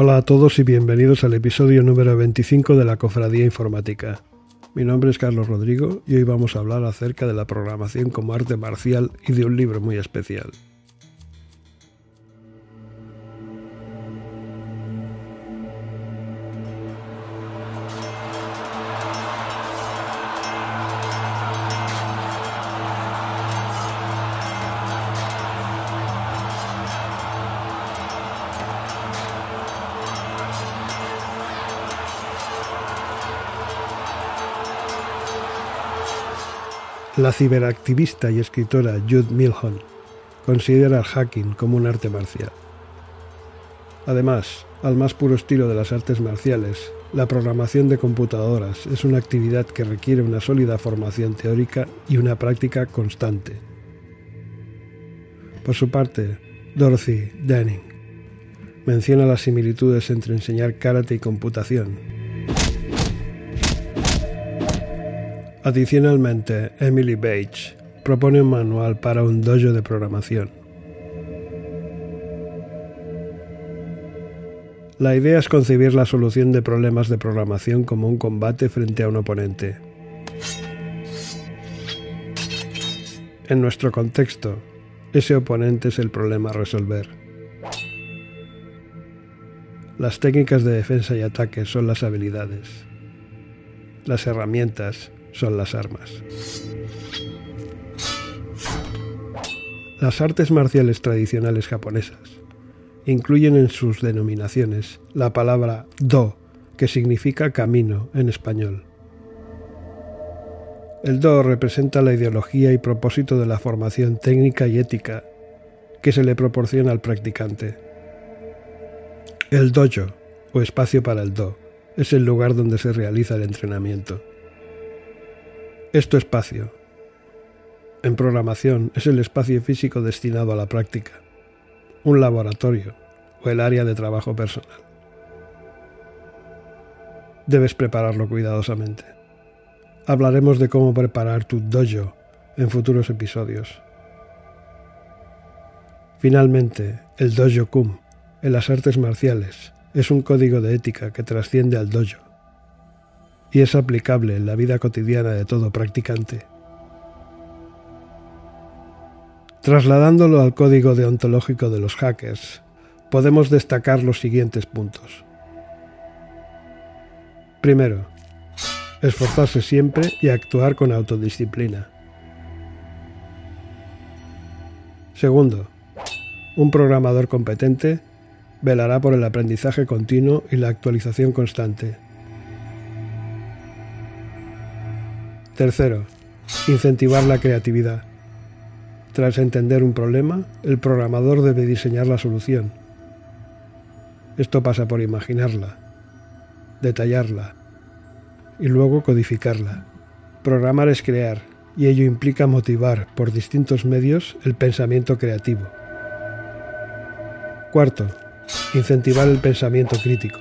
Hola a todos y bienvenidos al episodio número 25 de la Cofradía Informática. Mi nombre es Carlos Rodrigo y hoy vamos a hablar acerca de la programación como arte marcial y de un libro muy especial. La ciberactivista y escritora Jude Milhon considera el hacking como un arte marcial. Además, al más puro estilo de las artes marciales, la programación de computadoras es una actividad que requiere una sólida formación teórica y una práctica constante. Por su parte, Dorothy Denning menciona las similitudes entre enseñar karate y computación Adicionalmente, Emily Page propone un manual para un dojo de programación. La idea es concebir la solución de problemas de programación como un combate frente a un oponente. En nuestro contexto, ese oponente es el problema a resolver. Las técnicas de defensa y ataque son las habilidades. Las herramientas son las armas. Las artes marciales tradicionales japonesas incluyen en sus denominaciones la palabra do, que significa camino en español. El do representa la ideología y propósito de la formación técnica y ética que se le proporciona al practicante. El dojo, o espacio para el do, es el lugar donde se realiza el entrenamiento. Esto espacio. En programación es el espacio físico destinado a la práctica, un laboratorio o el área de trabajo personal. Debes prepararlo cuidadosamente. Hablaremos de cómo preparar tu dojo en futuros episodios. Finalmente, el dojo kum en las artes marciales es un código de ética que trasciende al dojo y es aplicable en la vida cotidiana de todo practicante. Trasladándolo al código deontológico de los hackers, podemos destacar los siguientes puntos. Primero, esforzarse siempre y actuar con autodisciplina. Segundo, un programador competente velará por el aprendizaje continuo y la actualización constante. Tercero, incentivar la creatividad. Tras entender un problema, el programador debe diseñar la solución. Esto pasa por imaginarla, detallarla y luego codificarla. Programar es crear y ello implica motivar por distintos medios el pensamiento creativo. Cuarto, incentivar el pensamiento crítico.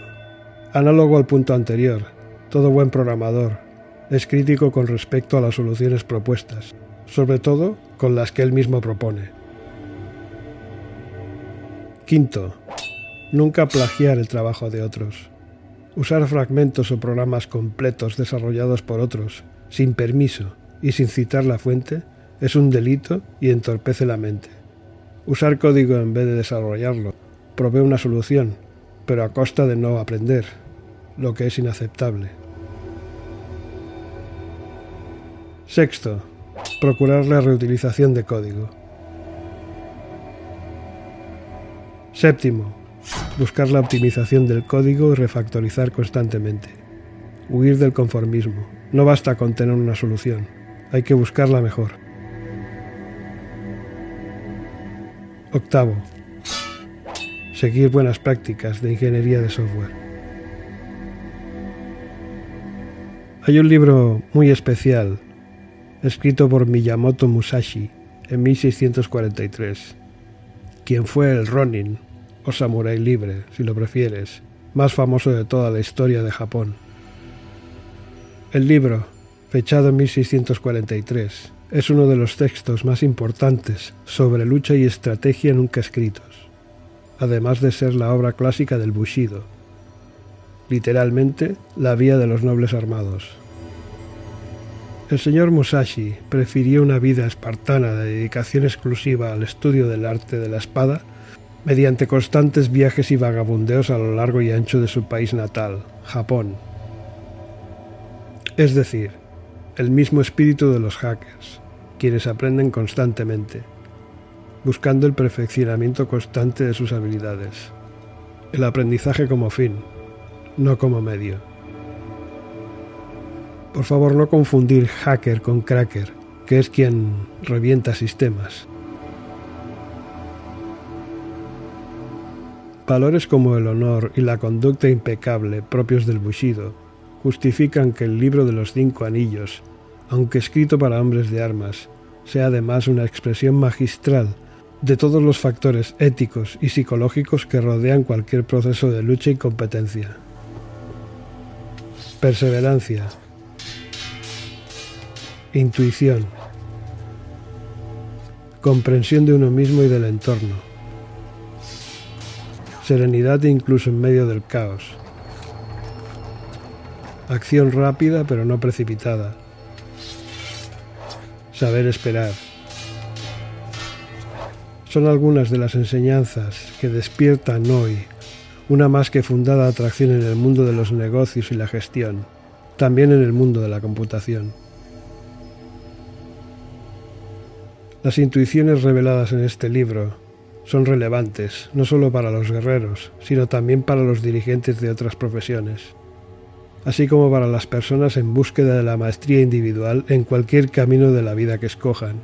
Análogo al punto anterior, todo buen programador es crítico con respecto a las soluciones propuestas, sobre todo con las que él mismo propone. Quinto, nunca plagiar el trabajo de otros. Usar fragmentos o programas completos desarrollados por otros, sin permiso y sin citar la fuente, es un delito y entorpece la mente. Usar código en vez de desarrollarlo provee una solución, pero a costa de no aprender, lo que es inaceptable. Sexto, procurar la reutilización de código. Séptimo, buscar la optimización del código y refactorizar constantemente. Huir del conformismo. No basta con tener una solución, hay que buscarla mejor. Octavo, seguir buenas prácticas de ingeniería de software. Hay un libro muy especial escrito por Miyamoto Musashi en 1643, quien fue el Ronin, o samurái libre, si lo prefieres, más famoso de toda la historia de Japón. El libro, fechado en 1643, es uno de los textos más importantes sobre lucha y estrategia nunca escritos. además de ser la obra clásica del Bushido, literalmente la vía de los nobles armados. El señor Musashi prefirió una vida espartana de dedicación exclusiva al estudio del arte de la espada mediante constantes viajes y vagabundeos a lo largo y ancho de su país natal, Japón. Es decir, el mismo espíritu de los hackers, quienes aprenden constantemente, buscando el perfeccionamiento constante de sus habilidades. El aprendizaje como fin, no como medio. Por favor, no confundir hacker con cracker, que es quien revienta sistemas. Valores como el honor y la conducta impecable propios del Bushido justifican que el libro de los cinco anillos, aunque escrito para hombres de armas, sea además una expresión magistral de todos los factores éticos y psicológicos que rodean cualquier proceso de lucha y competencia. Perseverancia. Intuición. Comprensión de uno mismo y del entorno. Serenidad incluso en medio del caos. Acción rápida pero no precipitada. Saber esperar. Son algunas de las enseñanzas que despiertan hoy una más que fundada atracción en el mundo de los negocios y la gestión, también en el mundo de la computación. Las intuiciones reveladas en este libro son relevantes no solo para los guerreros, sino también para los dirigentes de otras profesiones, así como para las personas en búsqueda de la maestría individual en cualquier camino de la vida que escojan.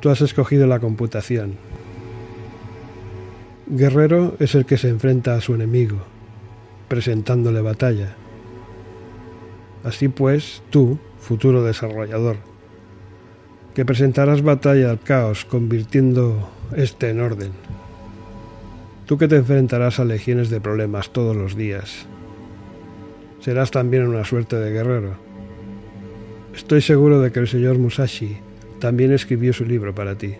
Tú has escogido la computación, Guerrero es el que se enfrenta a su enemigo, presentándole batalla. Así pues, tú, futuro desarrollador, que presentarás batalla al caos convirtiendo este en orden. Tú que te enfrentarás a legiones de problemas todos los días. Serás también una suerte de guerrero. Estoy seguro de que el señor Musashi también escribió su libro para ti.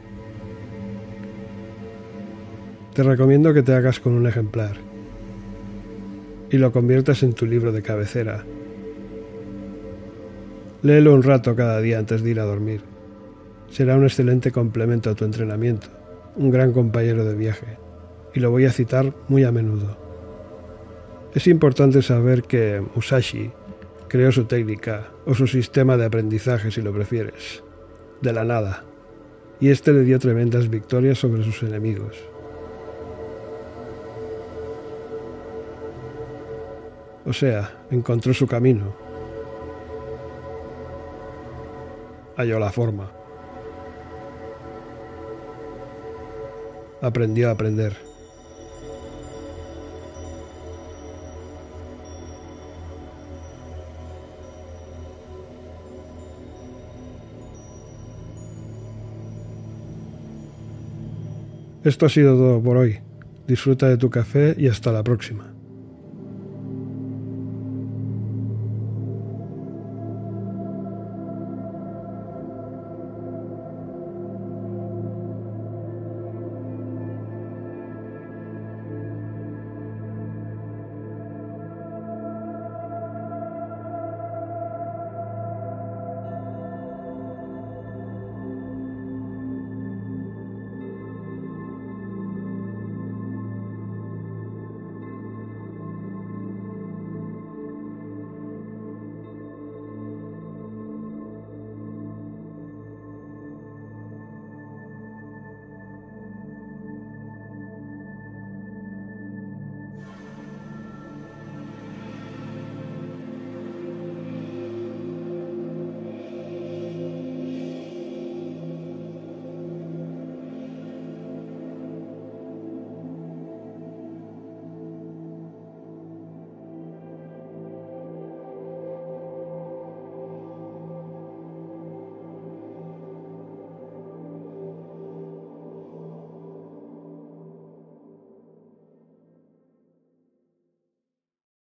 Te recomiendo que te hagas con un ejemplar y lo conviertas en tu libro de cabecera. Léelo un rato cada día antes de ir a dormir. Será un excelente complemento a tu entrenamiento, un gran compañero de viaje, y lo voy a citar muy a menudo. Es importante saber que Musashi creó su técnica o su sistema de aprendizaje, si lo prefieres, de la nada, y este le dio tremendas victorias sobre sus enemigos. O sea, encontró su camino. Halló la forma. Aprendió a aprender. Esto ha sido todo por hoy. Disfruta de tu café y hasta la próxima.